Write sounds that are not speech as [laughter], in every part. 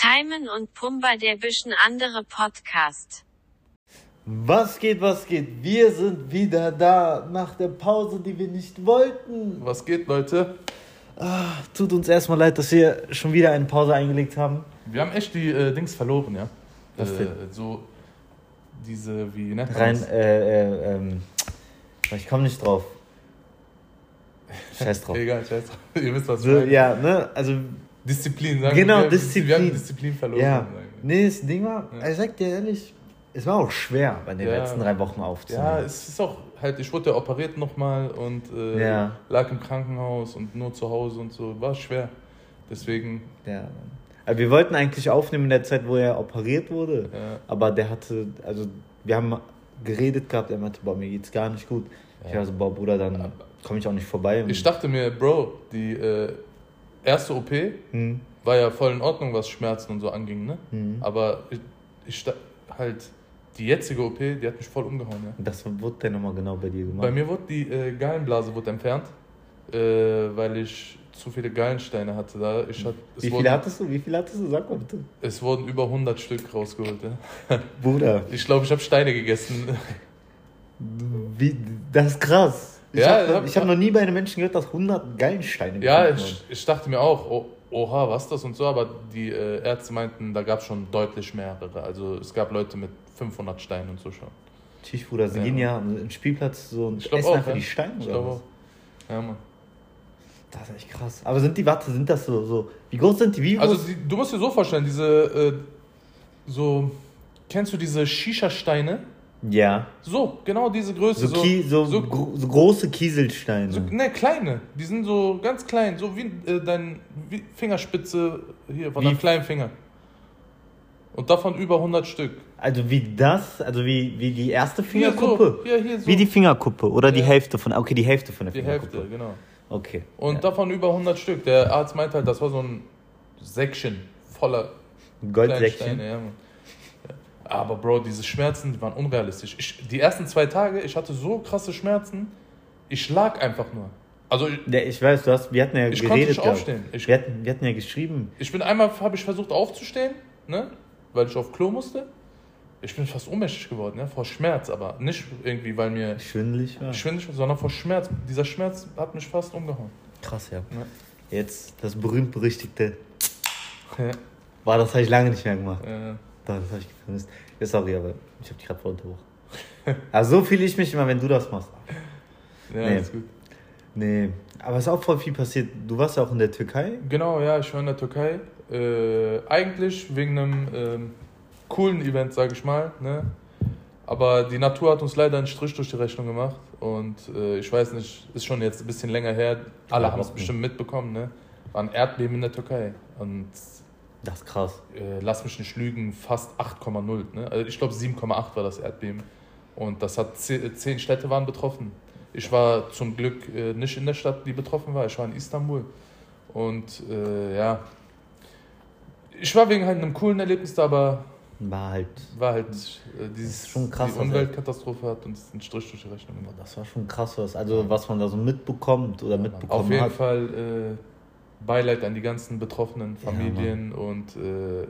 Timon und Pumba der bisschen andere Podcast. Was geht, was geht? Wir sind wieder da nach der Pause, die wir nicht wollten. Was geht, Leute? Ah, tut uns erstmal leid, dass wir schon wieder eine Pause eingelegt haben. Wir haben echt die äh, Dings verloren, ja? Was äh, denn? So, diese, wie nennt man Rein, äh, äh, ähm, ich komme nicht drauf. Scheiß drauf. Egal, scheiß drauf. [laughs] Ihr wisst, was ich So, meine. ja, ne, also, Disziplin, sagen Genau, wir. Disziplin. Wir haben Disziplin verloren. ja. Nee, das Ding war, Ja. ich sag dir ehrlich, es war auch schwer, bei den Ja. letzten drei Wochen aufzunehmen. Ja, es ist auch halt, ich wurde ja operiert nochmal und äh, Ja. lag im Krankenhaus und nur zu Hause und so. War schwer. Deswegen, Ja. Aber wir wollten eigentlich aufnehmen in der Zeit, wo er operiert wurde. ja. Aber der hatte, also wir haben geredet gehabt, er meinte, boah, mir geht's gar nicht gut. Ich war so, boah, Bruder, dann komme ich auch nicht vorbei. Ich dachte mir, Bro, die äh, erste OP hm, war ja voll in Ordnung, was Schmerzen und so anging, ne? hm. Aber ich, ich halt, die jetzige OP, die hat mich voll umgehauen, ja. Das wurde dann nochmal genau bei dir gemacht. Bei mir wurde die äh, Gallenblase wurde entfernt, äh, weil ich zu viele Gallensteine hatte. Da. Ich hat, Wie wurden, viele hattest du? Wie viele hattest du? Sag mal bitte. es wurden über 100 Stück rausgeholt. Ja. Bruder, Ich glaube, ich habe Steine gegessen. wie, das ist krass. Ich Ja, habe hab- hab noch nie bei einem Menschen gehört, dass 100 Gallensteine ja, ich, ich dachte mir auch, oh, oha, was das und so, aber die äh, Ärzte meinten, da gab es schon deutlich mehrere. Also es gab Leute mit 500 Steinen und so schon. Tschüss, Bruder, sie Ja. gehen ja am Spielplatz so und Ich glaube essen auch. einfach ja. die Steine Ich oder was? auch. Ja, Mann. Das ist echt krass. Aber sind die, warte, sind das so, so wie groß sind die? Wie groß? Also die, du musst dir so vorstellen, diese, äh, so, kennst du diese Shisha-Steine? Ja. So, genau diese Größe. So, so, so, gro- so große Kieselsteine. so, ne, kleine. Die sind so ganz klein, so wie äh, dein wie Fingerspitze hier von Wie- deinem kleinen Finger. Und davon über 100 Stück. also wie das, also wie, wie die erste Hier Fingerkuppe? so, hier, hier so. Wie die Fingerkuppe oder die Ja. Hälfte von, okay, die Hälfte von der die Fingerkuppe. Hälfte, genau. Okay. Und ja. davon über 100 Stück. Der Arzt meinte halt, das war so ein Säckchen voller Goldsäckchen. Steine. Ja, Mann. Ja. Aber Bro, diese Schmerzen, die waren unrealistisch. Ich, die ersten zwei Tage, ich hatte so krasse Schmerzen, ich lag einfach nur. Also ich, Ja, ich weiß, du hast, wir hatten ja ich konnte geredet. nicht gehabt. aufstehen. Ich, Wir hatten, wir hatten ja geschrieben. ich bin einmal, habe ich versucht aufzustehen, ne? weil ich auf Klo musste. Ich bin fast ohnmächtig geworden, ja? vor Schmerz, aber nicht irgendwie, weil mir Schwindelig war. schwindelig war, sondern vor Schmerz. Dieser Schmerz hat mich fast umgehauen. Krass, ja. Ja. Jetzt das berühmt-berüchtigte. Ja. War, das habe ich lange nicht mehr gemacht. Das habe ich vermisst. Ja, sorry, aber ich habe dich gerade voll unterbrochen. [laughs] Also so fühle ich mich immer, wenn du das machst. ja, Nee. ist gut. Nee, aber es ist auch voll viel passiert. Du warst ja auch in der Türkei. Genau, ja, ich war in der Türkei. Äh, eigentlich wegen einem ähm, coolen Event, sage ich mal. Ne? Aber die Natur hat uns leider einen Strich durch die Rechnung gemacht. Und äh, ich weiß nicht, ist schon jetzt ein bisschen länger her. Alle Ja, haben es bestimmt mitbekommen. Ne? War ein Erdbeben in der Türkei. Und Das ist krass. äh, lass mich nicht lügen, fast 8,0. Ne? Also ich glaube 7,8 war das Erdbeben. Und das hat ze- zehn Städte waren betroffen. Ich war zum Glück äh, nicht in der Stadt, die betroffen war. Ich war in Istanbul. Und äh, ja, ich war wegen halt einem coolen Erlebnis da, aber War halt. war halt äh, dieses, schon krass, die was Umweltkatastrophe hat uns einen Strich durch die Rechnung gemacht. Das war schon krass, was. Also, was man da so mitbekommt oder mitbekommen Auf jeden hat. Fall äh, Beileid an die ganzen betroffenen Ja, Familien und äh,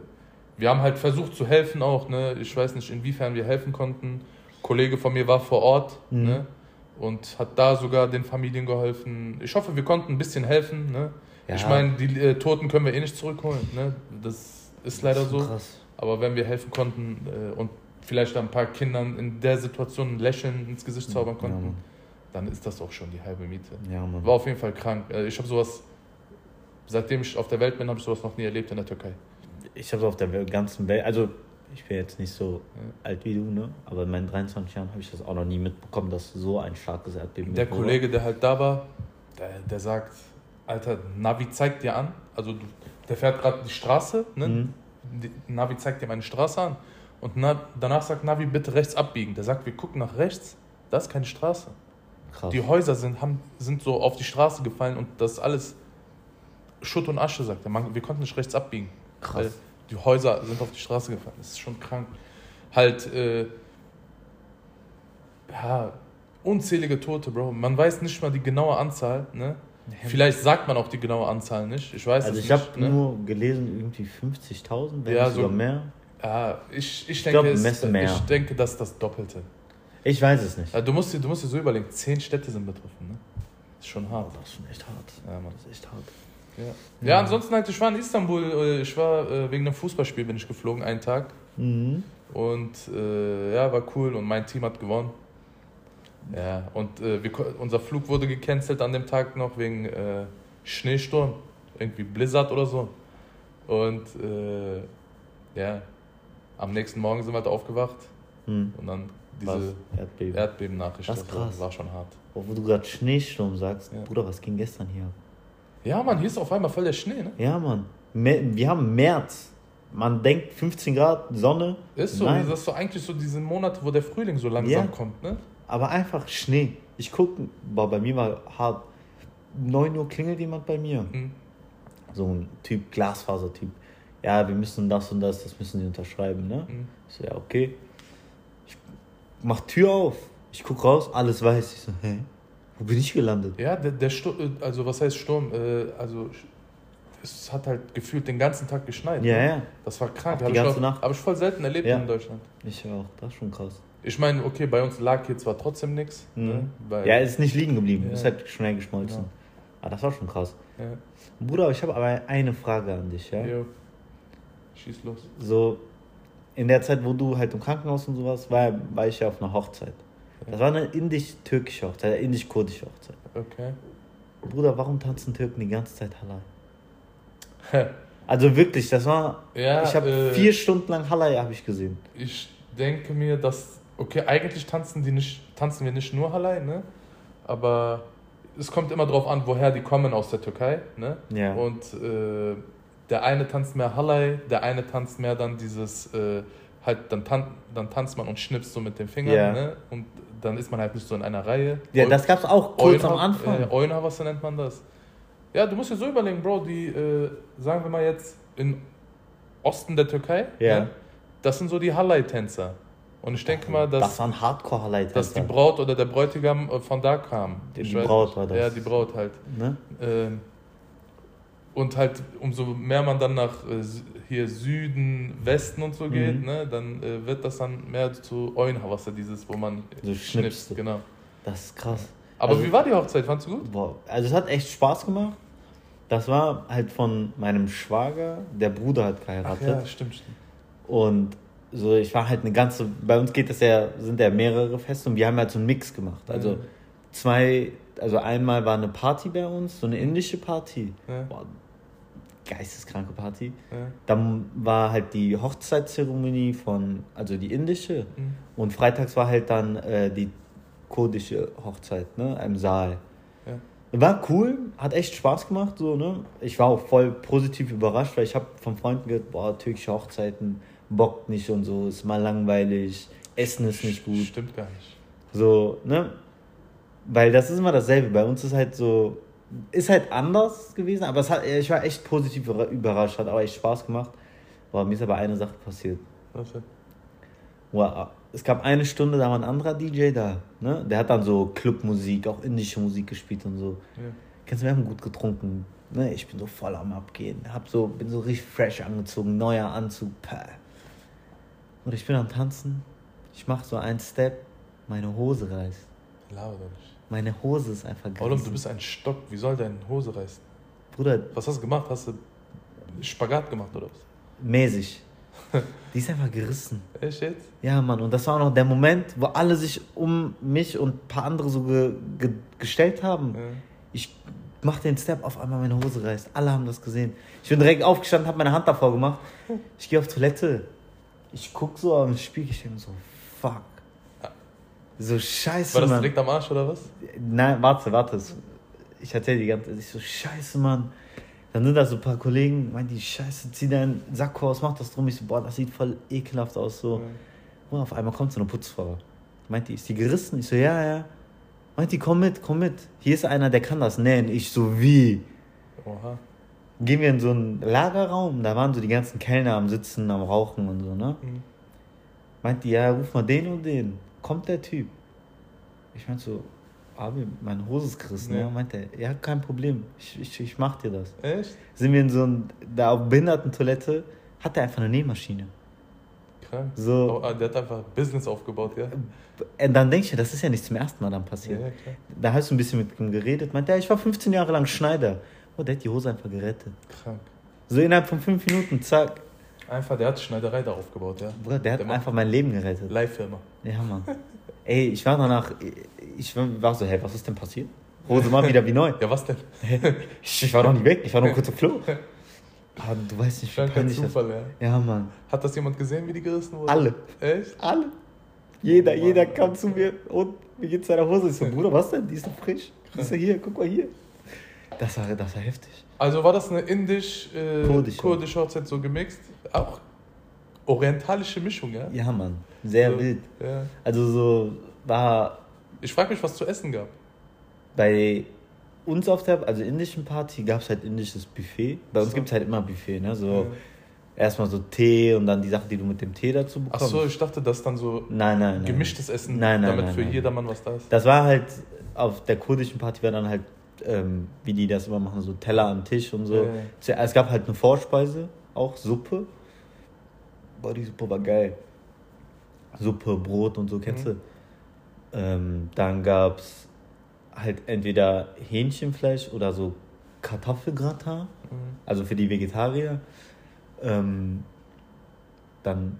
wir haben halt versucht zu helfen auch. Ne? Ich weiß nicht, inwiefern wir helfen konnten. Ein Kollege von mir war vor Ort Mhm. ne? und hat da sogar den Familien geholfen. Ich hoffe, wir konnten ein bisschen helfen. Ne? Ja. Ich meine, die äh, Toten können wir eh nicht zurückholen. Ne? Das ist leider Das ist so. Krass. Aber wenn wir helfen konnten äh, und vielleicht ein paar Kindern in der Situation ein Lächeln ins Gesicht zaubern Ja, konnten, Mann. dann ist das auch schon die halbe Miete. Ja. War auf jeden Fall krank. Äh, Ich habe sowas, seitdem ich auf der Welt bin, habe ich sowas noch nie erlebt in der Türkei. Ich habe auf der ganzen Welt, also ich bin jetzt nicht so alt wie du, ne? Aber in meinen 23 Jahren habe ich das auch noch nie mitbekommen, dass so ein starkes Erdbeben Der. Kollege, der halt da war, der, der sagt, Alter, Navi zeigt dir an, also du, der fährt gerade die Straße, ne? Mhm. Die, Navi zeigt ihm eine Straße an und na, danach sagt Navi, bitte rechts abbiegen. Der sagt, wir gucken nach rechts, das ist keine Straße. Krass. Die Häuser sind, haben, sind so auf die Straße gefallen und das ist alles Schutt und Asche, sagt er. Man, wir konnten nicht rechts abbiegen. Weil Krass. die Häuser sind auf die Straße gefallen. Das ist schon krank. Halt, äh, ja, unzählige Tote, Bro. Man weiß nicht mal die genaue Anzahl, ne? Vielleicht sagt man auch die genaue Anzahl nicht. Ich weiß Also es ich habe nicht. Ne? nur gelesen, irgendwie 50.000, wenn Ja, nicht sogar so- mehr. Ja, ich, ich, glaub, denke, es, mehr. ich denke, das ist das Doppelte. Ich weiß es nicht. Du, musst dir, du musst dir so überlegen, zehn Städte sind betroffen. Ne? ist schon hart. Das ist schon echt hart. Ja, Mann. Das ist echt hart. Ja. ja, ansonsten halt, ich war in Istanbul, äh, ich war äh, wegen einem Fußballspiel bin ich geflogen, einen Tag. Mhm. Und äh, ja, war cool und mein Team hat gewonnen. Ja, und äh, wir, unser Flug wurde gecancelt an dem Tag noch wegen äh, Schneesturm, irgendwie Blizzard oder so. Und äh, ja, am nächsten Morgen sind wir halt aufgewacht Hm. und dann diese Erdbeben. Erdbeben-Nachricht. Das war- krass. war schon hart. Oh, wo du gerade Schneesturm sagst. Ja. Bruder, was ging gestern hier? ab? Ja, Mann, hier ist auf einmal voll der Schnee, ne? Ja, Mann. Wir haben März. Man denkt 15 Grad, Sonne. Ist so, Nein. das ist so eigentlich so diese Monate, wo der Frühling so langsam Ja. kommt, ne? Aber einfach Schnee. Ich gucke, boah, bei mir war hart. 9 Uhr klingelt jemand bei mir. Mhm. So ein Typ, Glasfaser-Typ. Ja, wir müssen das und das, das müssen sie unterschreiben, ne? Mhm. Ich so, ja, okay. Ich mach Tür auf. Ich guck raus, alles weiß. Ich so, hä? Wo bin ich gelandet? Ja, der, der Sturm, also was heißt Sturm? Äh, also es hat halt gefühlt den ganzen Tag geschneit. Ja, ne? ja. Das war krank. Auch die Hab ich. Habe ich voll selten erlebt Ja. in Deutschland. Ich auch. Das ist schon krass. Ich meine, okay, bei uns lag hier zwar trotzdem nichts. Ne? Mhm. Weil, Ja, es ist nicht liegen geblieben. Ja. Ist halt schnell geschmolzen. Genau. Aber das war schon krass. ja. Bruder, ich habe aber eine Frage an dich, ja? Jo. Schieß los. So, in der Zeit, wo du halt im Krankenhaus und sowas, war, war ich ja auf einer Hochzeit. Das war eine indisch-türkische Hochzeit, eine indisch-kurdische Hochzeit. Okay. Bruder, warum tanzen Türken die ganze Zeit Halal? Also wirklich, das war. Ja, ich habe äh, vier Stunden lang Halal habe ich gesehen. Ich denke mir, dass. Okay, eigentlich tanzen die nicht, tanzen wir nicht nur Halai, ne? Aber es kommt immer drauf an, woher die kommen aus der Türkei, ne? Ja. Und äh, der eine tanzt mehr Halai, der eine tanzt mehr dann dieses, äh, halt, dann, tan dann tanzt man und schnipst so mit den Fingern, Ja. ne? Und dann ist man halt nicht so in einer Reihe. Ja, das gab's auch kurz Eunha- am Anfang. Äh, Eunha, was nennt man das? Ja, du musst dir so überlegen, Bro, die, äh, sagen wir mal jetzt, im Osten der Türkei, Ja. ne? das sind so die Halai-Tänzer. Und ich denke mal, dass, das waren hardcore halal dass die Braut oder der Bräutigam äh, von da kam. Die- die Braut war das. Ja, die Braut halt. ne? Ähm, und halt, umso mehr man dann nach äh, hier Süden, Westen und so geht, Mhm. ne, dann äh, wird das dann mehr zu Eunha, was ja dieses, wo man du. Genau. Das ist krass. Aber Also- wie war die Hochzeit? Fandst du gut? Boah, also es hat echt Spaß gemacht. Das war halt von meinem Schwager, der Bruder hat Ach geheiratet. ja, stimmt, stimmt. Und so, ich war halt eine ganze, bei uns geht das ja, sind ja mehrere Feste und wir haben halt so einen Mix gemacht. Also Mhm. zwei, also einmal war eine Party bei uns, so eine indische Party. Ja. Boah, geisteskranke Party. Ja. Dann war halt die Hochzeitszeremonie von, also die indische. Mhm. Und freitags war halt dann äh, die kurdische Hochzeit, ne, im Saal. Ja. War cool, hat echt Spaß gemacht, so, ne. Ich war auch voll positiv überrascht, weil ich habe von Freunden gehört, boah, türkische Hochzeiten bockt nicht und so, ist mal langweilig, Essen ist nicht gut. Stimmt gar nicht. So, ne? Weil das ist immer dasselbe. Bei uns ist halt so, ist halt anders gewesen, aber es hat, ich war echt positiv überra- überrascht, hat auch echt Spaß gemacht. Boah, mir ist aber eine Sache passiert. Was denn? Boah, es gab eine Stunde, da war ein anderer DJ da, ne? Der hat dann so Clubmusik, auch indische Musik gespielt und so. Ja. Kennst du, wir haben gut getrunken. Ne? Ich bin so voll am Abgehen. Hab so, bin so richtig fresh angezogen, neuer Anzug. Päh. Und ich bin am Tanzen. Ich mach so einen Step, meine Hose reißt. Laber doch nicht. Meine Hose ist einfach Olum, gerissen. du bist ein Stock. Wie soll deine Hose reißen? Bruder, Was hast du gemacht? Hast du Spagat gemacht oder was? mäßig. [laughs] Die ist einfach gerissen. Echt jetzt? Ja, Mann, und das war auch noch der Moment, wo alle sich um mich und ein paar andere so ge ge gestellt haben. Ja. Ich mach den Step, auf einmal meine Hose reißt. Alle haben das gesehen. Ich bin direkt aufgestanden, habe meine Hand davor gemacht. Ich gehe auf Toilette. Ich guck so am Spiegel, ich denke so, fuck. So scheiße, War das Mann. direkt am Arsch oder was? Nein, warte, warte. Ich erzähle die ganze Zeit. Ich so, scheiße, Mann. Dann sind da so ein paar Kollegen, meinen die, scheiße, zieh deinen Sack aus, mach das drum. Ich so, boah, das sieht voll ekelhaft aus. So. Und auf einmal kommt so eine Putzfrau. Meint die, ist die gerissen? Ich so, ja, ja. Meint die, komm mit, komm mit. Hier ist einer, der kann das nähen. Ich so, wie? Oha. Gehen wir in so einen Lagerraum, da waren so die ganzen Kellner am Sitzen, am Rauchen und so, ne? Mhm. Meint die, ja, ruf mal den und den. Kommt der Typ. Ich meinte so, Abi, meine Hose ist gerissen. Ja, meinte er, ja, kein Problem, ich, ich, ich mach dir das. Echt? Sind wir in so ein, da auf Behindertentoilette, hat er einfach eine Nähmaschine. Krank. So. Oh, ah, der hat einfach Business aufgebaut, ja? Und dann denke ich, das ist ja nicht zum ersten Mal dann passiert. Ja, ja. Da hast du ein bisschen mit ihm geredet, meinte er, ich war 15 Jahre lang Schneider. Oh, der hat die Hose einfach gerettet. Krank. So innerhalb von fünf Minuten, zack. Einfach, der hat Schneiderei da aufgebaut, ja? Bruder, der hat Der einfach mein Leben gerettet. Leihfirma. Ja, Mann. Ey, ich war danach, ich war so, hey, was ist denn passiert? Hose mal wieder wie neu. Ja, was denn? [laughs] Ich, war noch nicht weg, ich war noch kurz auf Klo. Aber du weißt nicht, wie peinlich das Zufall, ja. Ja, Mann. Hat das jemand gesehen, wie die gerissen wurden? Alle. Echt? Alle. Jeder, Mann. jeder kam zu mir und wie geht's deiner Hose? Ich so, Bruder, was denn? Die ist doch frisch. Ich so, hier, guck mal hier. Das war, das war heftig. Also war das eine indisch äh, kurdische Hochzeit so gemixt? Auch orientalische Mischung, ja? Ja, Mann. Sehr so, wild. Ja. Also so war Ich frage mich, was zu essen gab. bei uns auf der, also indischen Party, gab es halt indisches Buffet. Bei uns So. gibt es halt immer Buffet, ne? So Ja. erstmal so Tee und dann die Sachen, die du mit dem Tee dazu Ach bekommst. so, ich dachte, das ist dann so Nein, nein, nein. gemischtes Essen, Nein, nein, damit für jedermann was da ist. Das war halt, auf der kurdischen Party war dann halt, ähm, wie die das immer machen, so Teller am Tisch und so. Ja, Es gab halt eine Vorspeise, auch Suppe. Boah, die Suppe war geil. Suppe, Brot und so, kennst Mhm. du? Ähm, dann gab es halt entweder Hähnchenfleisch oder so Kartoffelgratin, Mhm. also für die Vegetarier. Ähm, dann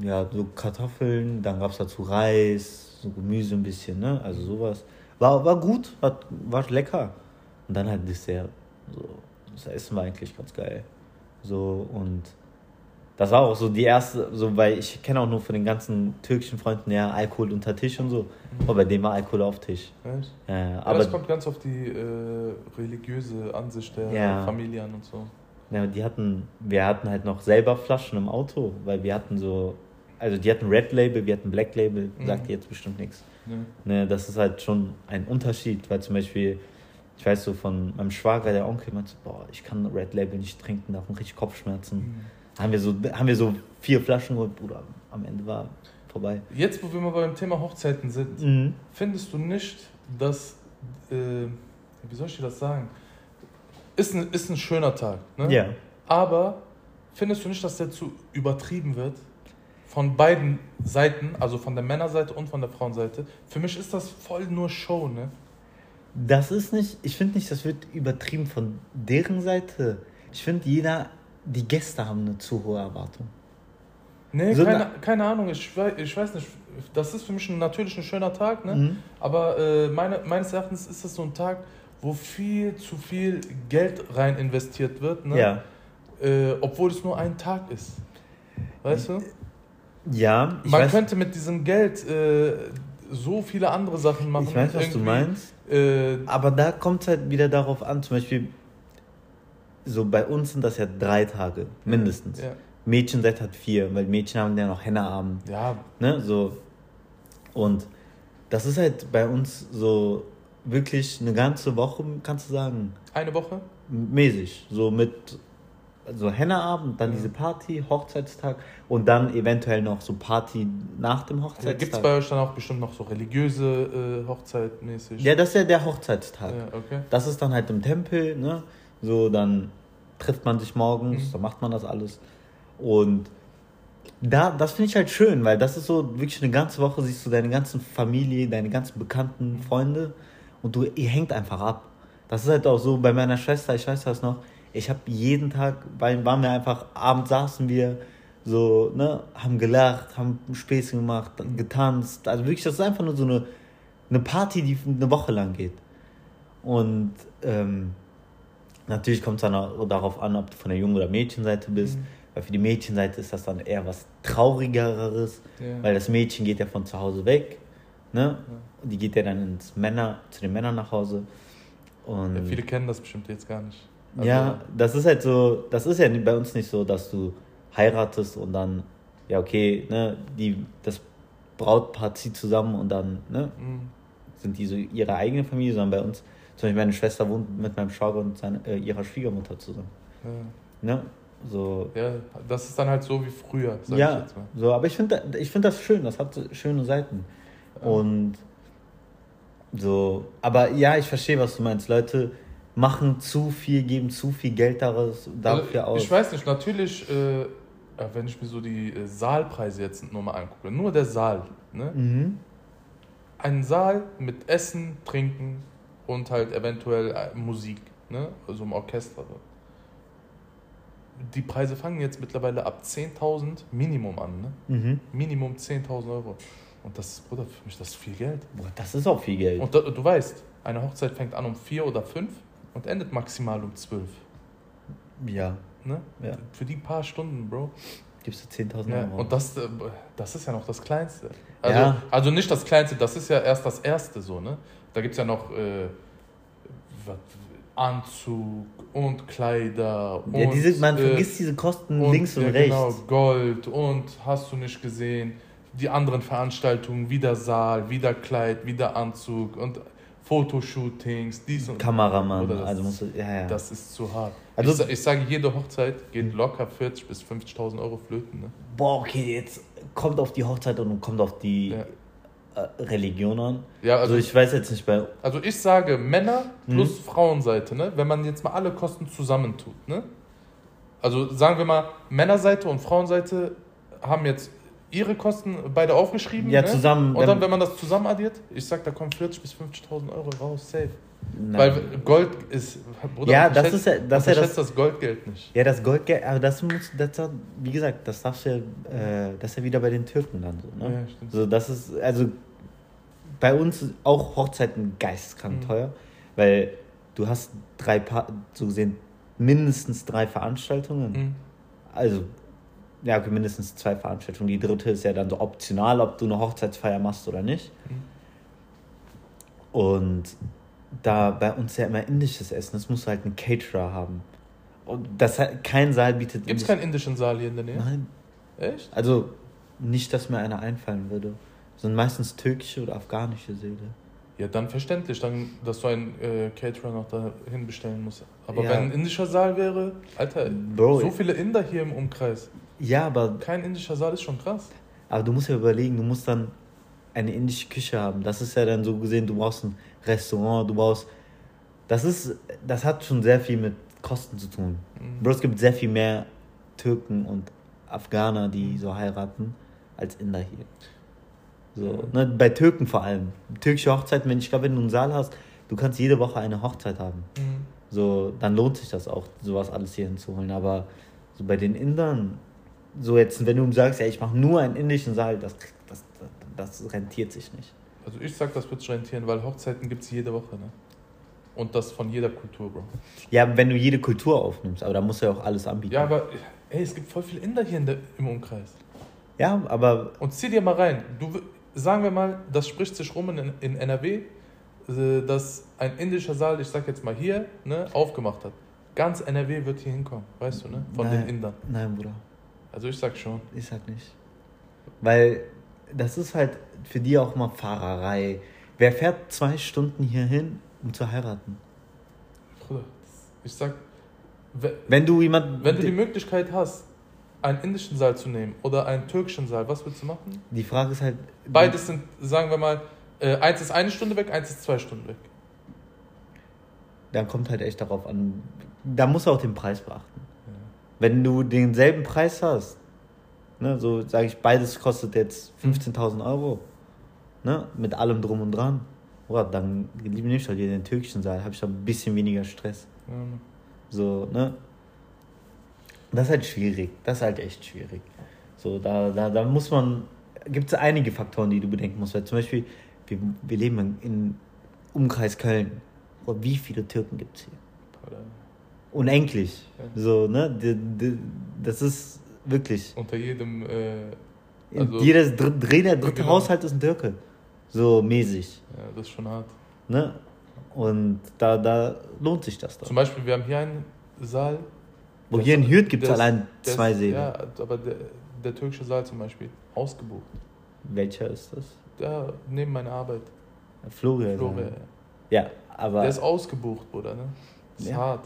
ja, so Kartoffeln, dann gab es dazu Reis, so Gemüse ein bisschen, ne? Also sowas. War, war gut, hat, war lecker. Und dann halt Dessert. So, das Essen war eigentlich ganz geil. So, und das war auch so die erste, so, weil ich kenne auch nur von den ganzen türkischen Freunden, ja, Alkohol unter Tisch und so. Aber bei dem war Alkohol auf Tisch. Echt? Ja, aber das kommt ganz auf die äh, religiöse Ansicht der Ja. Familie an und so. Ja, die hatten, wir hatten halt noch selber Flaschen im Auto, weil wir hatten so, also die hatten Red Label, wir hatten Black Label, Mhm. sagt jetzt bestimmt nichts. Ne? Ne, das ist halt schon ein Unterschied, weil zum Beispiel, ich weiß so von meinem Schwager, der Onkel meinte, boah, ich kann Red Label nicht trinken, da haben richtig Kopfschmerzen. Mhm. Haben wir so, haben wir so vier Flaschen geholt, Bruder, am Ende war vorbei. Jetzt, wo wir mal beim Thema Hochzeiten sind, Mhm. findest du nicht, dass, äh, wie soll ich dir das sagen? Ist ein, ist ein schöner Tag, ne? Ja. Aber findest du nicht, dass der zu übertrieben wird? Von beiden Seiten, also von der Männerseite und von der Frauenseite. Für mich ist das voll nur Show, ne? Das ist nicht, ich finde nicht, das wird übertrieben von deren Seite. Ich finde, jeder, die Gäste haben eine zu hohe Erwartung. Nee, So keine, keine Ahnung, ich, ich weiß nicht. Das ist für mich ein, natürlich ein schöner Tag, ne? Mhm. Aber äh, meine, meines Erachtens ist das so ein Tag, wo viel zu viel Geld rein investiert wird, ne? Ja. Äh, obwohl es nur ein Tag ist. Weißt du? Ja, ich Man weiß, könnte mit diesem Geld äh, so viele andere Sachen machen. ich weiß, was du meinst. Äh, Aber da kommt es halt wieder darauf an, zum Beispiel, so bei uns sind das ja drei Tage, mindestens. ja. Mädchenset hat vier, weil Mädchen haben ja noch Henneabend, ja, ne, so. Und das ist halt bei uns so wirklich eine ganze Woche, kannst du sagen, eine Woche. mäßig. So mit so Henneabend, dann Ja. diese Party, Hochzeitstag und dann eventuell noch so Party nach dem Hochzeitstag. Gibt es bei euch dann auch bestimmt noch so religiöse äh, Hochzeit mäßig? ja, das ist ja der Hochzeitstag. ja, okay. Das ist dann halt im Tempel, ne? So, dann trifft man sich morgens, Mhm. dann macht man das alles. Und da, das finde ich halt schön, weil das ist so wirklich eine ganze Woche, siehst du deine ganzen Familie, deine ganzen bekannten Freunde und du, ihr hängt einfach ab. Das ist halt auch so bei meiner Schwester, ich weiß das noch, ich habe jeden Tag, weil waren wir einfach, abends saßen wir, so, ne, haben gelacht, haben Späßchen gemacht, getanzt. Also wirklich, das ist einfach nur so eine, eine Party, die eine Woche lang geht. Und ähm, natürlich kommt es dann auch darauf an, ob du von der Jungen- oder Mädchenseite bist. Mhm. Weil für die Mädchenseite ist das dann eher was Traurigeres, Ja. weil das Mädchen geht ja von zu Hause weg. Ne? Und die geht ja dann ins Männer, zu den Männern nach Hause. Und Ja, viele kennen das bestimmt jetzt gar nicht. Also, ja, das ist halt so, das ist ja bei uns nicht so, dass du heiratest und dann, ja okay, ne, die, das Brautpaar zieht zusammen und dann, ne, mhm. sind die so ihre eigene Familie, sondern bei uns, zum Beispiel meine Schwester wohnt mit meinem Schwager und seine, äh, ihrer Schwiegermutter zusammen. Ja. Ne? So, ja, das ist dann halt so wie früher, sag ich ja, jetzt mal. so, aber ich finde ich find das schön, das hat schöne Seiten. Ja. Und So, aber ja, ich verstehe, was du meinst. Leute machen zu viel, geben zu viel Geld daraus, dafür Also, aus. ich weiß nicht, natürlich, äh, äh, wenn ich mir so die äh, Saalpreise jetzt nur mal angucke, nur der Saal, ne? Mhm. Ein Saal mit Essen, Trinken und halt eventuell äh, Musik, ne? Also im Orchester. Die Preise fangen jetzt mittlerweile ab 10.000 Minimum an, ne? Mhm. Minimum 10.000 Euro. Und das ist, Bruder, für mich das ist viel Geld. Boah, das ist auch viel Geld. Und da, du weißt, eine Hochzeit fängt an um 4 oder 5 und endet maximal um 12. ja, Ne? Ja. Für die paar Stunden, Bro. Gibst du 10.000 Ja, Euro. und das, äh, das ist ja noch das Kleinste. Also, Ja. also nicht das Kleinste, das ist ja erst das Erste so, ne? Da gibt es ja noch äh, Anzug und Kleider und ja, diese, man äh, vergisst diese Kosten und, links und ja, rechts. Genau, Gold und hast du nicht gesehen, die anderen Veranstaltungen, wieder Saal, wieder Kleid, wieder Anzug und Fotoshootings, dies und Kameramann, das also musst du, ja, ja. Das ist zu hart. Also- ich, ich sage, jede Hochzeit geht locker 40.000 bis 50.000 Euro flöten. Ne? Boah, okay, jetzt kommt auf die Hochzeit und kommt auf die Ja. äh, Religion an. Ja, Also, also, ich weiß jetzt nicht bei. also ich sage Männer plus Mhm. Frauenseite, ne? wenn man jetzt mal alle Kosten zusammentut. Ne? Also sagen wir mal, Männerseite und Frauenseite haben jetzt ihre Kosten beide aufgeschrieben. Ja, ne? zusammen, Und dann, wenn man das zusammen addiert, ich sag, da kommen 40.000 bis 50.000 Euro raus, safe. Na, Weil Gold ist. Ja, das ist ja- das ja unterschätzt das Goldgeld nicht. ja, das Goldgeld, aber das muss, das, wie gesagt, das darfst du ja, äh, das ist ja wieder bei den Türken dann so. Ne? Ja, stimmt. So, das ist, also bei uns ist auch Hochzeiten geisteskrank Mhm. teuer, weil du hast drei, pa so gesehen, mindestens drei Veranstaltungen. Mhm. Also, ja, okay, mindestens zwei Veranstaltungen. Die dritte ist ja dann so optional, ob du eine Hochzeitsfeier machst oder nicht. Mhm. Und da bei uns ja immer indisches Essen, das musst du halt einen Caterer haben. Und das kein Saal bietet. Gibt es keinen indischen Saal hier in der Nähe? Nein. Echt? Also, nicht, dass mir einer einfallen würde. Das sind meistens türkische oder afghanische Säle. Ja, dann verständlich, dann, dass du einen äh, Caterer noch dahin bestellen musst. Aber Ja. wenn ein indischer Saal wäre, Alter, Bro, so viele Inder hier im Umkreis. Ja, aber, Kein indischer Saal ist schon krass. aber du musst ja überlegen, du musst dann eine indische Küche haben. Das ist ja dann so gesehen, du brauchst ein Restaurant, du brauchst. Das ist, das hat schon sehr viel mit Kosten zu tun. Mhm. Bro, es gibt sehr viel mehr Türken und Afghaner, die so heiraten, als Inder hier. So, ne, bei Türken vor allem. Türkische Hochzeiten, wenn ich glaube, wenn du einen Saal hast, du kannst jede Woche eine Hochzeit haben. Mhm. So, dann lohnt sich das auch, sowas alles hier hinzuholen. Aber so bei den Indern, so jetzt, wenn du sagst, ja, ich mache nur einen indischen Saal, das, das, das, rentiert sich nicht. Also ich sag, das wird sich rentieren, weil Hochzeiten gibt es jede Woche, ne? Und das von jeder Kultur, Bro. Ja, wenn du jede Kultur aufnimmst, aber da musst du ja auch alles anbieten. Ja, aber ey, es gibt voll viele Inder hier in der, im Umkreis. Ja, aber Und zieh dir mal rein. Du, sagen wir mal, das spricht sich rum in, in NRW, äh, dass ein indischer Saal, ich sag jetzt mal hier, ne, aufgemacht hat. Ganz NRW wird hier hinkommen, weißt du, ne? Von Nein. den Indern. nein, Bruder, Also ich sag schon. ich sag nicht. Weil das ist halt für die auch mal Fahrerei. Wer fährt zwei Stunden hier hin, um zu heiraten? Bruder, ich sag, we- Wenn du jemand. wenn du die Möglichkeit hast, einen indischen Saal zu nehmen oder einen türkischen Saal, was willst du machen? die Frage ist halt. Beides sind, sagen wir mal, äh, eins ist eine Stunde weg, eins ist zwei Stunden weg. Dann kommt halt echt darauf an. Da musst du auch den Preis beachten. Wenn du denselben Preis hast, ne, so sage ich, beides kostet jetzt 15.000 Euro, ne, mit allem drum und dran, oder, dann nehme ich halt hier den türkischen Saal, habe ich da ein bisschen weniger Stress. Ja, So, ne? Das ist halt schwierig. Das ist halt echt schwierig. So, da, da, da muss man. Gibt es einige Faktoren, die du bedenken musst. Weil zum Beispiel, wir, wir leben in, in Umkreis Köln. Boah, wie viele Türken gibt es hier? Unendlich. Ja. So, ne? Das ist wirklich. Unter jedem, äh, also, jedes dr jeder dritte genau. Haushalt ist ein Türke. So mäßig. ja, das ist schon hart. Ne? Und da, da lohnt sich das Zum doch. Beispiel, wir haben hier einen Saal. Wo hier in Hürth gibt es allein zwei Säle. Ja, aber der, der türkische Saal zum Beispiel, ausgebucht. Welcher ist das? Der neben meiner Arbeit. Florian. Florian. Ja, aber. Der ist ausgebucht, Bruder, ne? Das ist Ja. hart.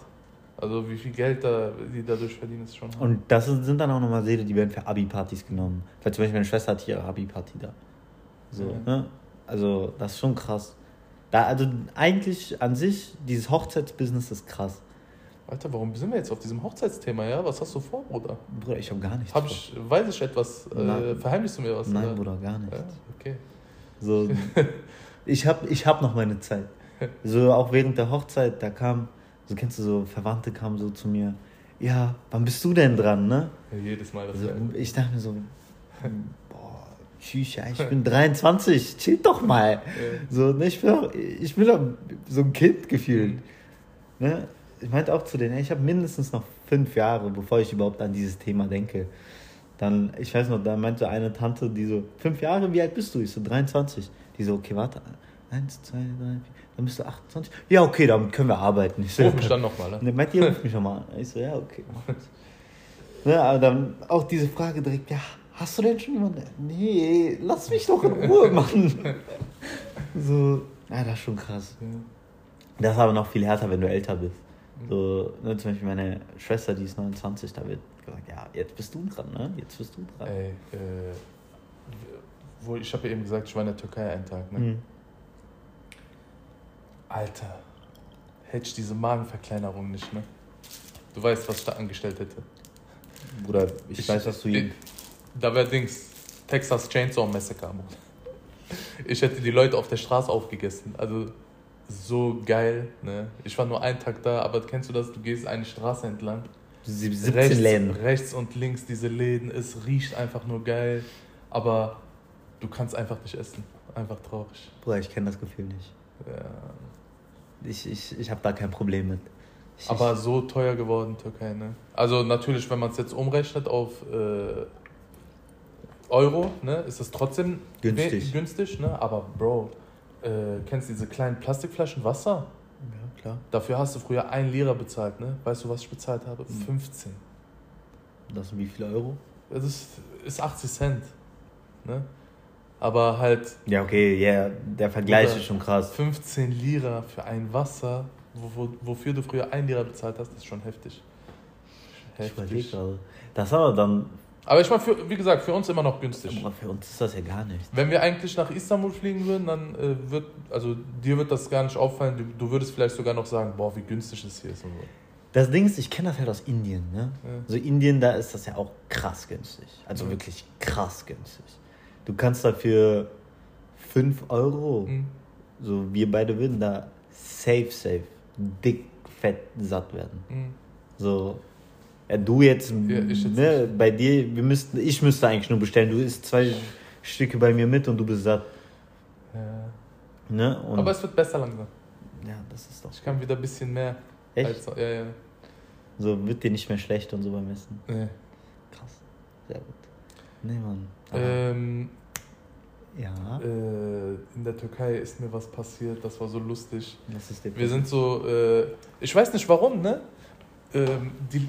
Also wie viel Geld da, die dadurch verdienen, ist schon hart. Und das sind dann auch nochmal Seele, die werden für Abi-Partys genommen. Weil zum Beispiel meine Schwester hat hier ihre Abi-Party da. So, Ja. ne? Also, das ist schon krass. Da, also eigentlich an sich, dieses Hochzeitsbusiness ist krass. Alter, warum sind wir jetzt auf diesem Hochzeitsthema, ja? Was hast du vor, Bruder? Bruder, ich habe gar nichts. Hab ich, weiß ich etwas? Äh, verheimlichst du mir was? Nein, oder? Bruder, gar nicht. Ja, okay. So, [laughs] ich habe ich hab noch meine Zeit. So auch während der Hochzeit, da kam, so kennst du so, Verwandte kamen so zu mir, ja, wann bist du denn dran, ne? Ja, jedes Mal das. Also, ich dachte mir so, [laughs] boah, tschüss, ja, ich bin 23, chill doch mal. So, ne, ich bin doch, ich bin doch so ein Kind gefühlt. Ne? Ich meinte auch zu denen, ich habe mindestens noch fünf Jahre, bevor ich überhaupt an dieses Thema denke. Dann, ich weiß noch, da meinte eine Tante, die so, fünf Jahre, wie alt bist du? Ich so, 23. Die so, okay, warte, eins, zwei, drei, vier, dann bist du 28. Ja, okay, damit können wir arbeiten. Ich so, Ruf mich dann nochmal, ne? Ne, meint ihr, ruft mich nochmal an. Ich so, ja, okay, mach das. Ne, aber dann auch diese Frage direkt, ja, hast du denn schon jemanden? Nee, lass mich doch in Ruhe, [laughs] Mann. So, ja, das ist schon krass. Das ist aber noch viel härter, wenn du älter bist. So, ne, zum Beispiel meine Schwester, die ist 29, da wird gesagt, ja, jetzt bist du dran, ne? Jetzt bist du dran. Ey, äh, wo, ich habe ja eben gesagt, ich war in der Türkei einen Tag, ne? Mhm. Alter, hätte ich diese Magenverkleinerung nicht, ne? Du weißt, was ich da angestellt hätte. Bruder, ich, weiß, dass du jeden. Da wäre Dings, Texas Chainsaw Massacre. Mann. Ich hätte die Leute auf der Straße aufgegessen. Also so geil, ne? Ich war nur einen Tag da, aber kennst du das? Du gehst eine Straße entlang. 17 rechts, Läden. rechts und links diese Läden, es riecht einfach nur geil, aber du kannst einfach nicht essen. Einfach traurig. Bruder, ich kenne das Gefühl nicht. Ja. Ich, ich, ich habe da kein Problem mit. Ich, Aber so teuer geworden, Türkei, ne? Also natürlich, wenn man es jetzt umrechnet auf äh, Euro, ne, ist es trotzdem Günstig. günstig, ne? Aber Bro, äh, kennst du diese kleinen Plastikflaschen Wasser? ja, klar. Dafür hast du früher 1 Lira bezahlt, ne? Weißt du, was ich bezahlt habe? Hm. 15. Das sind wie viele Euro? Das ist, ist 80 Cent, ne? Aber halt Ja, okay, ja, der Vergleich ist schon krass. 15 Lira für ein Wasser, wo, wo, wofür du früher 1 Lira bezahlt hast, ist schon heftig. Ich überlege Heftig. gerade. Das ist aber dann, Aber ich meine, für- wie gesagt, für uns immer noch günstig. aber für uns ist das ja gar nicht. Wenn wir eigentlich nach Istanbul fliegen würden, dann äh, wird, also dir wird das gar nicht auffallen. Du, du würdest vielleicht sogar noch sagen, boah, wie günstig es hier ist und so. Das Ding ist, ich kenne das halt aus Indien, ne? Ja. So Indien, da ist das ja auch krass günstig. Also Ja. wirklich krass günstig. Du kannst dafür 5 Euro, Mhm. so wir beide würden da safe, safe, dick, fett, satt werden. Mhm. So, ja, du jetzt, Ja, ne, bei dir, wir müssten, ich müsste eigentlich nur bestellen. Du isst zwei Stücke bei mir mit und du bist satt. Ja. Ne? Und, Aber es wird besser langsam. ja, das ist doch. Ich kann wieder ein bisschen mehr. Echt? Als, ja, ja. So wird dir nicht mehr schlecht und so beim Essen. Nee. Krass. Sehr gut. Nee, Mann. Ähm, ja, äh, in der Türkei ist mir was passiert, das war so lustig. das ist der Wir sind so, äh, ich weiß nicht warum, ne? Ähm, die,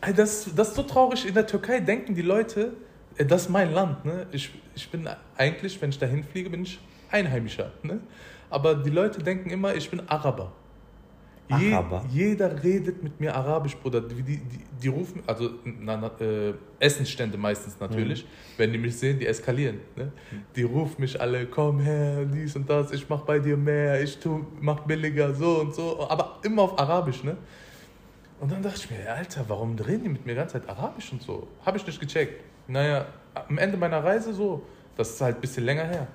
das, das ist so traurig. In der Türkei denken die Leute, äh, das ist mein Land, ne? Ich, ich bin eigentlich, wenn ich dahin fliege, bin ich Einheimischer, ne? Aber die Leute denken immer, ich bin Araber. Je, Araber? jeder redet mit mir Arabisch, Bruder. Die, die, die, die rufen, also na, na, äh, Essensstände meistens natürlich, wenn die mich sehen, die eskalieren. Ne? Die rufen mich alle, komm her, dies und das, ich mach bei dir mehr, ich tu, mach billiger, so und so, aber immer auf Arabisch, ne? Und dann dachte ich mir, Alter, warum reden die mit mir die ganze Zeit Arabisch und so? Habe ich nicht gecheckt. Naja, am Ende meiner Reise so, das ist halt ein bisschen länger her.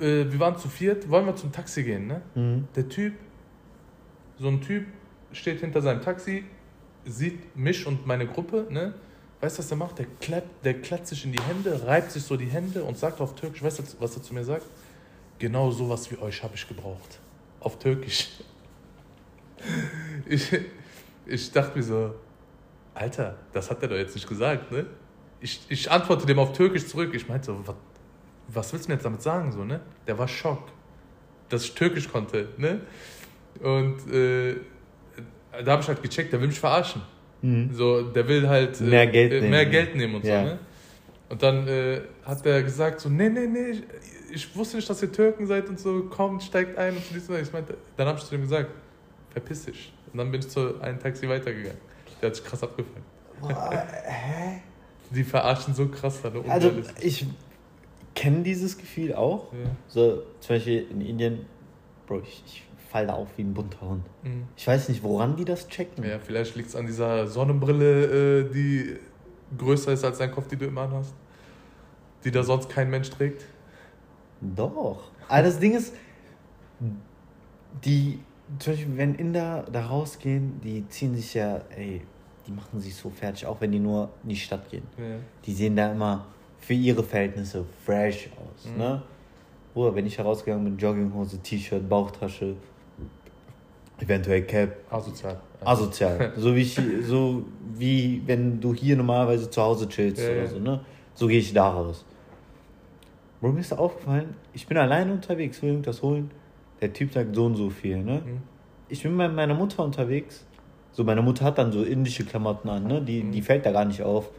Äh, wir waren zu viert, wollen wir zum Taxi gehen, ne? Mhm. Der Typ, so ein Typ, steht hinter seinem Taxi, sieht mich und meine Gruppe, ne? Weißt du, was der macht? Der klappt, der klatzt sich in die Hände, reibt sich so die Hände und sagt auf Türkisch, weißt du, was er zu mir sagt? Genau sowas wie euch habe ich gebraucht. Auf Türkisch. [laughs] Ich, ich dachte mir so, Alter, das hat er doch jetzt nicht gesagt, ne? Ich, ich antworte dem auf Türkisch zurück. Ich meinte so, was, was willst du mir jetzt damit sagen, so, ne? Der war Schock, dass ich Türkisch konnte, ne? Und äh, da habe ich halt gecheckt, der will mich verarschen. Mhm. So, der will halt äh, Mehr Geld äh, nehmen. mehr Geld nehmen und Ja. so, ne? Und dann äh, hat er gesagt so, nee, nee, nee, ich, ich wusste nicht, dass ihr Türken seid und so, kommt, steigt ein und so. Ich meinte, dann habe ich zu ihm gesagt, verpiss dich. Und dann bin ich zu einem Taxi weitergegangen. Der hat sich krass abgefuckt. Boah, hä? Die verarschen so krass, da Also, unrealistisch. ich kenne dieses Gefühl auch. Ja. So, zum Beispiel in Indien, Bro, ich, ich fall da auf wie ein bunter Hund. Mhm. Ich weiß nicht, woran die das checken. Ja, vielleicht liegt es an dieser Sonnenbrille, äh, die größer ist als dein Kopf, die du immer anhast. Die da sonst kein Mensch trägt. Doch. Aber das Ding ist, die, zum Beispiel, wenn Inder da rausgehen, die ziehen sich ja, ey, die machen sich so fertig, auch wenn die nur in die Stadt gehen. Ja. Die sehen da immer für ihre Verhältnisse fresh aus, Mhm. ne? Oder wenn ich herausgegangen bin, Jogginghose, T-Shirt, Bauchtasche, eventuell Cap, Asozial. Asozial. [laughs] so wie ich, so wie wenn du hier normalerweise zu Hause chillst Ja, oder ja. so, ne? So gehe ich da raus. Bro, mir ist aufgefallen, ich bin alleine unterwegs, will irgendwas holen. Der Typ sagt so und so viel, ne? Mhm. Ich bin mit meiner Mutter unterwegs. So, meine Mutter hat dann so indische Klamotten an, ne? Die, Mhm. die fällt da gar nicht auf.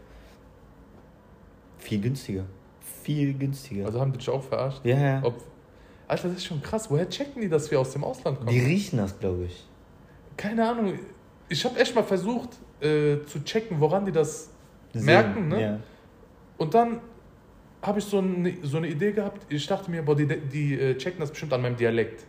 Viel günstiger. Viel günstiger. Also haben die dich auch verarscht? ja, ja. Ob, Alter, das ist schon krass. Woher checken die, dass wir aus dem Ausland kommen? Die riechen das, glaube ich. Keine Ahnung. Ich habe echt mal versucht äh, zu checken, woran die das Sehen, merken, ne? Ja. Und dann habe ich so eine, so eine Idee gehabt. Ich dachte mir, boah, die, die äh, checken das bestimmt an meinem Dialekt.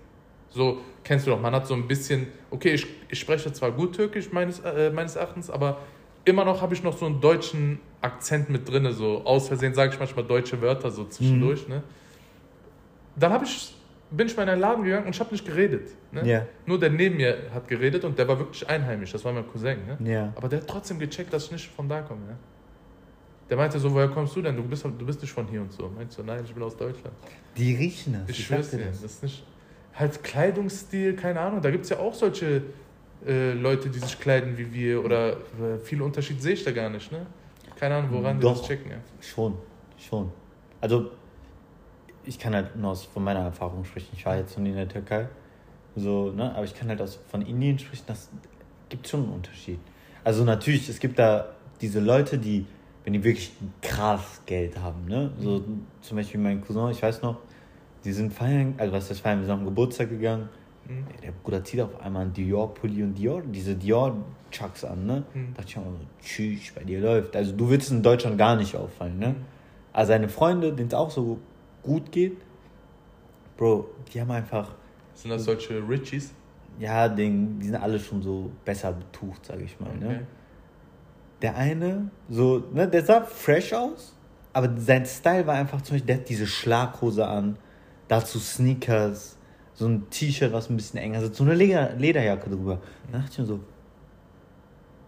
So, kennst du doch, man hat so ein bisschen, okay, ich, ich spreche zwar gut Türkisch meines, äh, meines Erachtens, aber immer noch habe ich noch so einen deutschen Akzent mit drin. So aus Versehen sage ich manchmal deutsche Wörter so zwischendurch. Ne? Dann habe ich, bin ich mal in einen Laden gegangen und ich habe nicht geredet. Ne? Ja. Nur der neben mir hat geredet und der war wirklich einheimisch. Das war mein Cousin. Ne? Ja. Aber der hat trotzdem gecheckt, dass ich nicht von da komme. Ja? Der meinte so, woher kommst du denn? Du bist, du bist nicht von hier und so. Meinte so, nein, ich bin aus Deutschland. Die riechen das. Ich ich schwör's dir das das. ist nicht. Halt Kleidungsstil, keine Ahnung. Da gibt es ja auch solche äh, Leute, die sich kleiden wie wir. Oder äh, viel Unterschied sehe ich da gar nicht, ne? Keine Ahnung, woran die Doch. das checken, ja. Schon, schon. Also, ich kann halt nur aus, von meiner Erfahrung sprechen. Ich war jetzt noch nie in der Türkei. So, ne? Aber ich kann halt aus, von Indien sprechen, das gibt schon einen Unterschied. Also natürlich, es gibt da diese Leute, die, wenn die wirklich krass Geld haben, ne? So zum Beispiel mein Cousin, ich weiß noch, die sind feiern, also was heißt feiern, wir sind am Geburtstag gegangen. Mhm. Der Bruder zieht auf einmal einen Dior-Pulli und Dior, diese Dior-Chucks an, ne? Mhm. dachte ich auch so, tschüss, bei dir läuft. Also du willst in Deutschland gar nicht auffallen, ne? Aber seine Freunde, denen es auch so gut geht, Bro, die haben einfach, Sind das solche Richies? ja, den, die sind alle schon so besser betucht, sage ich mal, Okay. ne? Der eine, so, ne, der sah fresh aus, aber sein Style war einfach zum Beispiel, der hat diese Schlaghose an, dazu Sneakers, so ein T-Shirt, was ein bisschen enger sitzt, so eine Leder Lederjacke drüber. Da dachte ich mir so,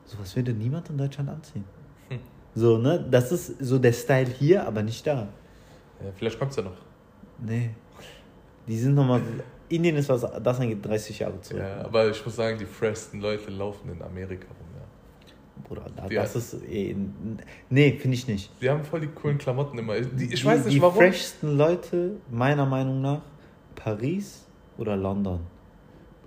sowas würde niemand in Deutschland anziehen. Hm. So, ne, das ist so der Style hier, aber nicht da. Ja, vielleicht kommt's ja noch. Nee. Die sind nochmal, Indien ist, was das angeht, 30 Jahre zurück. Ja, aber ich muss sagen, die freshesten Leute laufen in Amerika rum. Bruder, da, Die- das ist, eh, nee, finde ich nicht. Die haben voll die coolen Klamotten immer. Die, ich die, weiß nicht die warum. freshsten Leute, meiner Meinung nach, Paris oder London.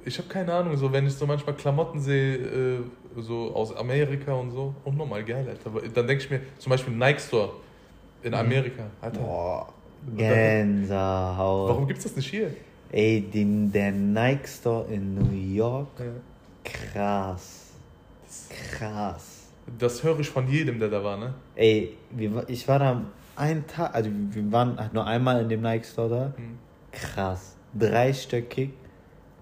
Ich habe keine Ahnung, so wenn ich so manchmal Klamotten sehe, äh, so aus Amerika und so, unnormal geil, Alter. Aber Dann denke ich mir, zum Beispiel Nike Store in Amerika, Alter. Boah, Gänsehaut. Warum gibt's das nicht hier? Ey, den, der Nike Store in New York, krass. Krass. Das höre ich von jedem, der da war, ne? Ey, wir, ich war da einen Tag, also wir waren halt nur einmal in dem Nike Store da. Hm. Krass. Dreistöckig.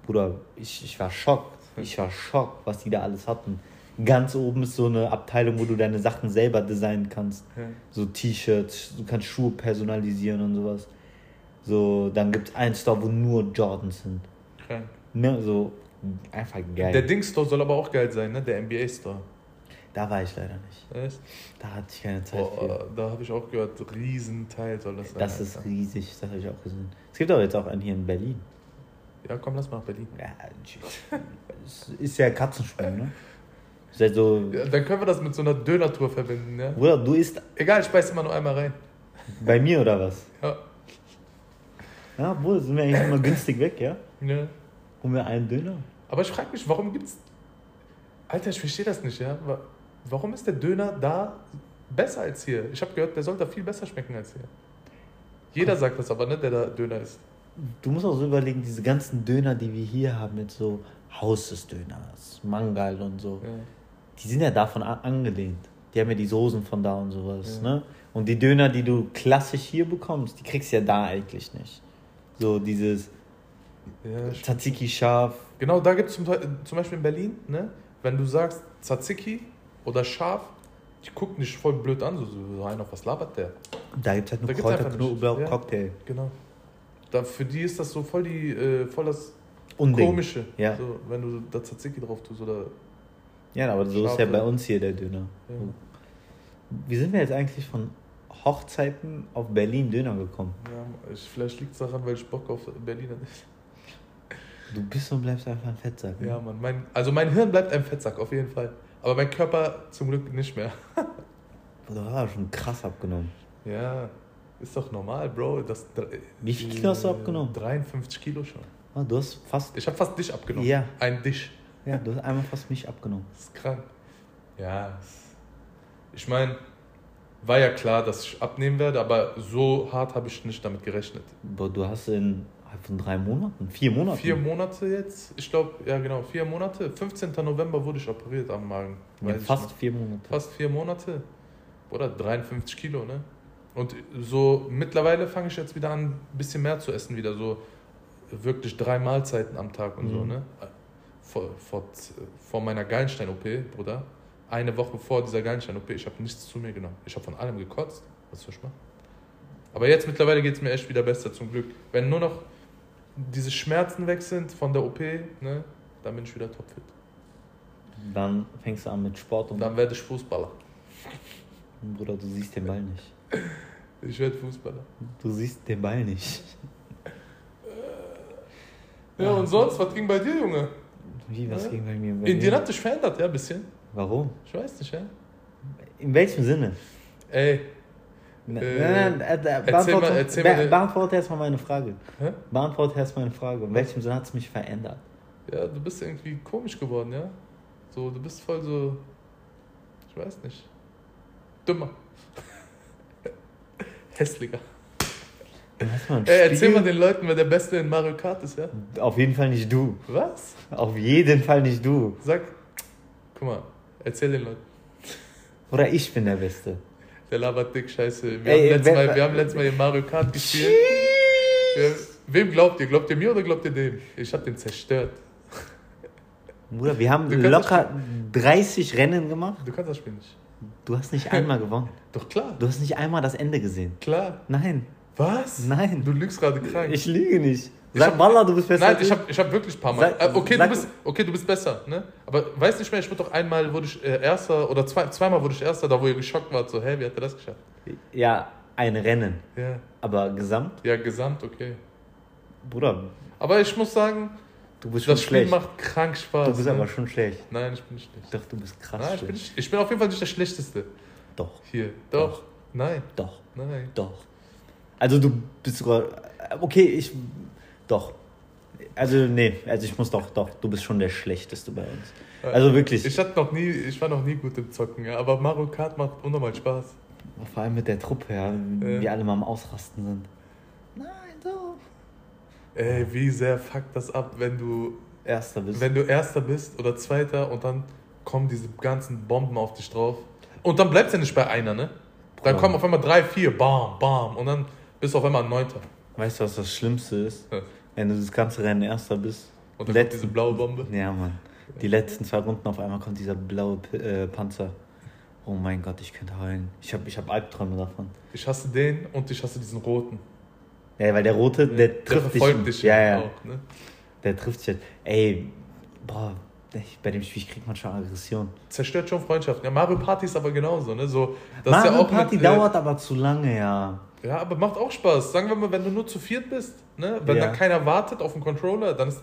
Bruder, ich, ich war schockt. Ich war schockt, was die da alles hatten. Ganz oben ist so eine Abteilung, wo du deine Sachen selber designen kannst. Ja. So T-Shirts, du kannst Schuhe personalisieren und sowas. So, dann gibt es einen Store, wo nur Jordans sind. Krank. Ne, so einfach geil. Der Ding Store soll aber auch geil sein, ne? Der NBA Store. da war ich leider nicht. Weißt? Da hatte ich keine Zeit Boah, für. da habe ich auch gehört, Riesenteil soll das sein. Das ist Alter. riesig, das habe ich auch gesehen. Es gibt aber jetzt auch einen hier in Berlin. Ja, komm, lass mal nach Berlin. Ja, es ist ja Katzensprung, ne? Ist halt so, Ja, dann können wir das mit so einer Döner-Tour verbinden, ja? Bruder, du isst Egal, ich beiß immer nur einmal rein. bei mir oder was? Ja. Ja, Bruder, sind wir eigentlich immer günstig weg, ja? ja. Holen wir einen Döner? Aber ich frage mich, warum gibt's. Alter, ich verstehe das nicht, ja? Wa- Warum ist der Döner da besser als hier? Ich habe gehört, der soll da viel besser schmecken als hier. Jeder sagt das aber, ne, der da Döner ist. Du musst auch so überlegen, diese ganzen Döner, die wir hier haben, mit so Haus des Döners, Mangal und so, Ja. die sind ja davon angelehnt. Die haben ja die Soßen von da und sowas, Ja. ne? Und die Döner, die du klassisch hier bekommst, die kriegst du ja da eigentlich nicht. So dieses Ja. Tzatziki scharf. Genau, da gibt es zum, zum Beispiel in Berlin, ne, wenn du sagst Tzatziki oder scharf, die gucken dich voll blöd an, so, so, einer, was labert der? Da gibt es halt nur Kräuter. Knoblauch, Ja. Cocktail. Genau. Da, für die ist das so voll, die, äh, voll das Unding. Komische, Ja. so, wenn du da Tzatziki drauf tust oder... Ja, aber so ist ja bei uns hier der Döner. Ja. Wie sind wir jetzt eigentlich von Hochzeiten auf Berlin Döner gekommen? Ja, ich, vielleicht liegt es daran, weil ich Bock auf Berliner nicht. Du bist und bleibst einfach ein Fettsack. ne? Ja, Mann. Mein, also mein Hirn bleibt ein Fettsack, auf jeden Fall. Aber mein Körper zum Glück nicht mehr. [laughs] Du hast aber schon krass abgenommen. Ja, ist doch normal, Bro. Das, Wie viel Kilo hast du abgenommen? 53 Kilo schon. Ah, du hast fast. Ich habe fast dich abgenommen. Ja. Ein Dich. Ja, du hast einmal fast mich abgenommen. Das ist krank. Ja. Ich meine, war ja klar, dass ich abnehmen werde, aber so hart habe ich nicht damit gerechnet. Boah, du hast in von drei Monaten, vier Monaten. Vier Monate jetzt, ich glaube, ja genau, vier Monate. 15. November wurde ich operiert am Magen. Ja, fast vier Monate. Fast vier Monate. Oder 53 Kilo, ne? Und so mittlerweile fange ich jetzt wieder an, ein bisschen mehr zu essen, wieder so wirklich drei Mahlzeiten am Tag und so, Mhm. ne? Vor, vor, vor meiner Gallenstein-OP, Bruder. Eine Woche vor dieser Gallenstein-OP, ich habe nichts zu mir genommen. Ich habe von allem gekotzt. Was soll ich machen? Aber jetzt mittlerweile geht es mir echt wieder besser, zum Glück. Wenn nur noch diese Schmerzen weg sind von der OP, ne? Dann bin ich wieder topfit. Dann fängst du an mit Sport und Dann werde ich Fußballer. Bruder, du siehst den Ball nicht. Ich werde Fußballer. Du siehst den Ball nicht. Ja, und sonst, was ging bei dir, Junge? Wie, was Ja. ging bei mir? Bei In mir? dir hat dich verändert, ja, ein bisschen. Warum? Ich weiß nicht, ja. In welchem Sinne? Ey, Nein, Äh, nein, nein, äh, erzähl beantworte, mal- erzähl be beantworte erstmal meine Frage. hä? Beantworte erstmal meine Frage. In welchem Sinne hat es mich verändert? Ja, du bist irgendwie komisch geworden, ja? So, du bist voll so. Ich weiß nicht. Dümmer. [laughs] Hässlicher. Mal Ey, erzähl mal den Leuten, wer der Beste in Mario Kart ist, ja? Auf jeden Fall nicht du. Was? Auf jeden Fall nicht du. Sag. Guck mal, erzähl den Leuten. Oder ich bin der Beste. Der labert dick, scheiße. Wir, Ey, haben, letztes Mal, wir haben letztes Mal in Mario Kart gespielt. Ja, wem glaubt ihr? Glaubt ihr mir oder glaubt ihr dem? Ich hab den zerstört. Bruder, wir haben locker 30 Rennen gemacht. Du kannst das Spiel nicht. Du hast nicht einmal gewonnen. Doch klar. Du hast nicht einmal das Ende gesehen. Klar. Nein, Was? Nein. Du lügst gerade krank. ich lüge nicht. Ich Sag Wallah, du bist besser. Nein, ich habe ich hab wirklich ein paar Mal. Sag- Äh, okay, du sag- bist, okay, du bist besser, ne? Aber weiß nicht mehr, ich wurde doch einmal wurde ich äh, Erster oder zwei, zweimal wurde ich Erster, da wo ihr geschockt wart, so, hä, wie hat er das geschafft? Ja, ein Rennen. Ja, Aber gesamt, ja, gesamt, okay. Bruder, Aber ich muss sagen, du bist das Spiel schlecht. macht krank Spaß. Du bist ne? aber schon schlecht. Nein, ich bin nicht schlecht. Doch, du bist krass Nein, ich bin, nicht, ich bin auf jeden Fall nicht der Schlechteste Doch, hier. Doch. Nein, doch, nein. doch. Also du bist sogar. Okay, ich. Doch. Also, nee, also ich muss doch, doch, du bist schon der Schlechteste bei uns. Also wirklich. Ich, hatte noch nie, ich war noch nie gut im Zocken, ja, aber Mario Kart macht unnormal Spaß. Vor allem mit der Truppe, ja, wie Ja. alle mal am Ausrasten sind. Nein, so. Ey, wie sehr fuckt das ab, wenn du Erster bist. wenn du Erster bist oder Zweiter und dann kommen diese ganzen Bomben auf dich drauf. Und dann bleibst du ja nicht bei einer, ne? Dann kommen auf einmal drei, vier, bam, bam. Und dann bist auf einmal ein Neunter. Weißt du, was das Schlimmste ist? Ja. Wenn du das ganze Rennen Erster bist. Und dann Letzt- kommt diese blaue Bombe. Ja, Mann. Die letzten zwei Runden auf einmal kommt dieser blaue äh, Panzer. Oh mein Gott, ich könnte heulen. Ich habe ich hab Albträume davon. Ich hasse den und ich hasse diesen roten. Ja, weil der rote, der Der trifft dich. dich ja, ja. auch, ne? Der trifft dich. Ey, boah, bei dem Spiel kriegt man schon Aggression. Zerstört schon Freundschaften. Ja, Mario Party ist aber genauso, ne? So, Mario ja Party mit, äh, dauert aber zu lange, ja. Ja, aber macht auch Spaß. Sagen wir mal, wenn du nur zu viert bist, ne? wenn Ja. da keiner wartet auf den Controller, dann ist,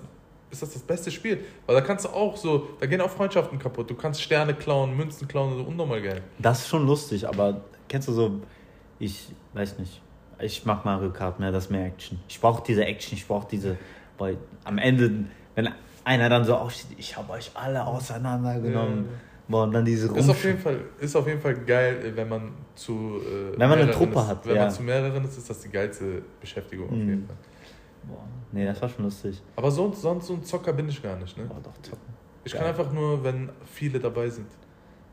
ist das das beste Spiel. Weil da kannst du auch so, da gehen auch Freundschaften kaputt. Du kannst Sterne klauen, Münzen klauen, so unnormal geil. Das ist schon lustig, aber kennst du so, ich weiß nicht, ich mag Mario Kart mehr, das ist mehr Action. Ich brauche diese Action, ich brauche diese, weil am Ende, wenn einer dann so aufsteht, ich habe euch alle auseinandergenommen, Ja. Boah, und dann diese Ist auf, Rumsch jeden Fall, ist auf jeden Fall geil, äh, wenn man zu. Äh, Wenn man eine mehreren Truppe ist. hat, Wenn ja. man zu mehreren ist, ist das die geilste Beschäftigung auf Mhm. jeden Fall. Boah, nee, das war schon lustig. Aber sonst, sonst so ein Zocker bin ich gar nicht. Ne? Boah, doch, zocken. Ich Geil. kann einfach nur, wenn viele dabei sind.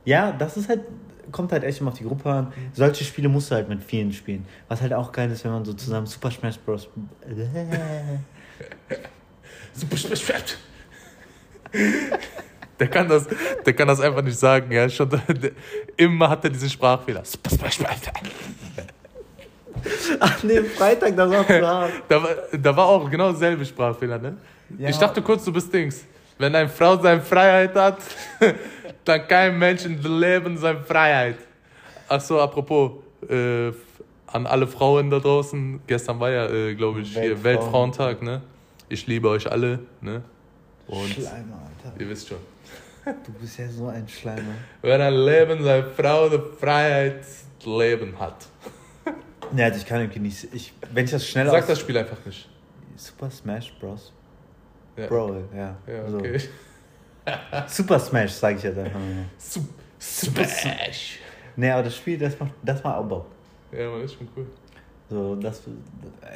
Ja, das ist halt kommt halt echt immer auf die Gruppe an. Solche Spiele musst du halt mit vielen spielen. Was halt auch geil ist, wenn man so zusammen Super Smash Bros. [laughs] [laughs] Super Smash Bros. Der kann das, der kann das einfach nicht sagen, ja. Schon, der, immer hat er diesen Sprachfehler. Ach nee, Freitag, das war klar. Da war, da war auch genau dasselbe Sprachfehler, ne? Ja. Ich dachte kurz, du bist Dings. Wenn eine Frau seine Freiheit hat, dann kein Mensch in dem Leben seine Freiheit. Ach so, apropos, äh, an alle Frauen da draußen, gestern war ja, äh, glaube ich, hier Weltfrauen- Weltfrauentag, ne? Ich liebe euch alle, ne? Und Schleimer, Alter. ihr wisst schon. Du bist ja so ein Schleimer. Wenn ein Leben seine Frau die Freiheit leben hat. Ne, also ich kann irgendwie nicht. Ich, wenn ich das schnell Sag das Spiel einfach nicht. Super Smash Bros. Ja. Bro, ja. Ja, so. okay. [laughs] Super Smash, sag ich jetzt einfach mal. Sup- Smash. Ne, aber das Spiel, das macht, das macht auch Bock. Ja, man, ist schon cool. So, das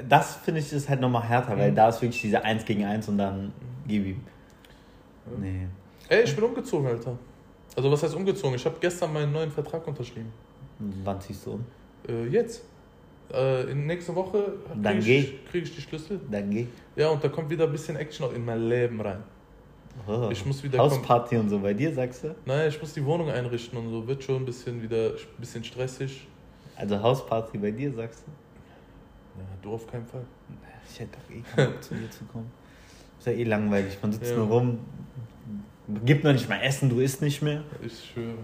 das finde ich ist halt nochmal härter, weil Mhm. da ist wirklich diese 1 gegen 1 und dann gib ihm. Nee. Ey, ich bin umgezogen, Alter. Also was heißt umgezogen? Ich habe gestern meinen neuen Vertrag unterschrieben. Wann ziehst du um? Äh, jetzt. Äh, in nächste Woche kriege ich, krieg ich die Schlüssel. Dann geh. Ja, und da kommt wieder ein bisschen Action auch in mein Leben rein. Oh. Ich muss wieder Hausparty und so bei dir, sagst du? Naja, ich muss die Wohnung einrichten und so. Wird schon ein bisschen wieder ein bisschen stressig. Also Hausparty bei dir, sagst du? Ja, du auf keinen Fall. Ich hätte doch eh keinen Bock zu dir zu kommen. Ist ja eh langweilig. Man sitzt Ja. nur rum, gibt noch nicht mal Essen, du isst nicht mehr. Ich schwöre.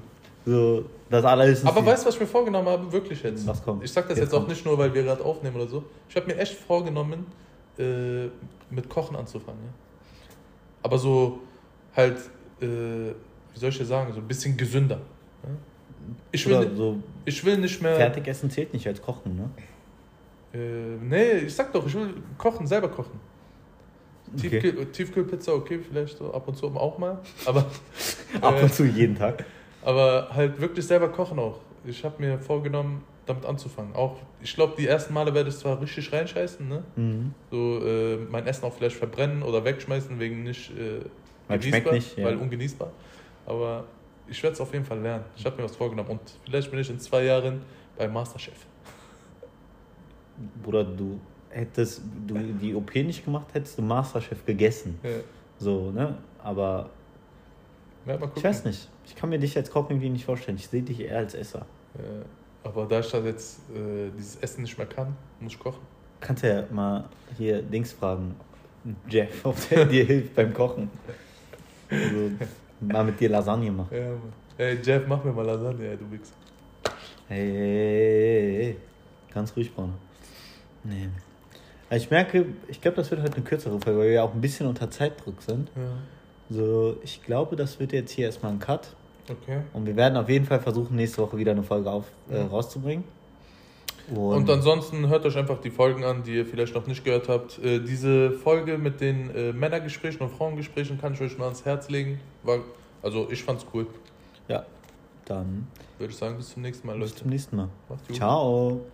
So, das alles. Aber weißt du, was ich mir vorgenommen habe? Wirklich jetzt. Was kommt? Ich sag das Jetzt jetzt, auch nicht nur, weil wir gerade aufnehmen oder so. Ich habe mir echt vorgenommen, äh, mit Kochen anzufangen. Ja? Aber so halt, äh, wie soll ich dir sagen, so ein bisschen gesünder. Ja? Ich, will, Oder so ich will nicht mehr. Fertigessen zählt nicht als Kochen, ne? Äh, nee, ich sag doch, ich will kochen, selber kochen. Okay. Tiefkühl, Tiefkühlpizza, okay, vielleicht so ab und zu auch mal. Aber, [laughs] Ab äh, und zu jeden Tag. aber halt wirklich selber kochen auch. Ich habe mir vorgenommen, damit anzufangen. Auch, ich glaube, die ersten Male werde ich zwar richtig reinscheißen, ne? Mhm. So äh, mein Essen auch vielleicht verbrennen oder wegschmeißen wegen nicht äh, Weil schmeckt nicht, ja. weil ungenießbar. Aber ich werde es auf jeden Fall lernen. Ich habe mir was vorgenommen und vielleicht bin ich in zwei Jahren bei Masterchef. Bruder, du hättest du die OP nicht gemacht, hättest du Masterchef gegessen. Ja. So, ne? Aber Ja, ich weiß nicht. Ich kann mir dich als Koch irgendwie nicht vorstellen. Ich sehe dich eher als Esser. Ja, aber da ich das jetzt äh, dieses Essen nicht mehr kann, muss ich kochen. Kannst ja mal hier Dings fragen. Jeff, [laughs] ob der dir hilft beim Kochen. Also, mal mit dir Lasagne machen. Ja, Mann. Ey, Jeff, mach mir mal Lasagne, ey, du Wichser. Hey, hey, hey, hey. Ganz ruhig, Bruder. Nee. Also ich merke, ich glaube, das wird heute eine kürzere Folge, weil wir ja auch ein bisschen unter Zeitdruck sind. Ja, So, ich glaube, das wird jetzt hier erstmal ein Cut. okay. Und wir werden auf jeden Fall versuchen, nächste Woche wieder eine Folge auf, äh, rauszubringen. Und ansonsten hört euch einfach die Folgen an, die ihr vielleicht noch nicht gehört habt. Äh, diese Folge mit den äh, Männergesprächen und Frauengesprächen kann ich euch mal ans Herz legen. War, also ich fand's cool. Ja, dann Würde ich sagen, bis zum nächsten Mal, bis Leute. zum nächsten Mal. Ciao.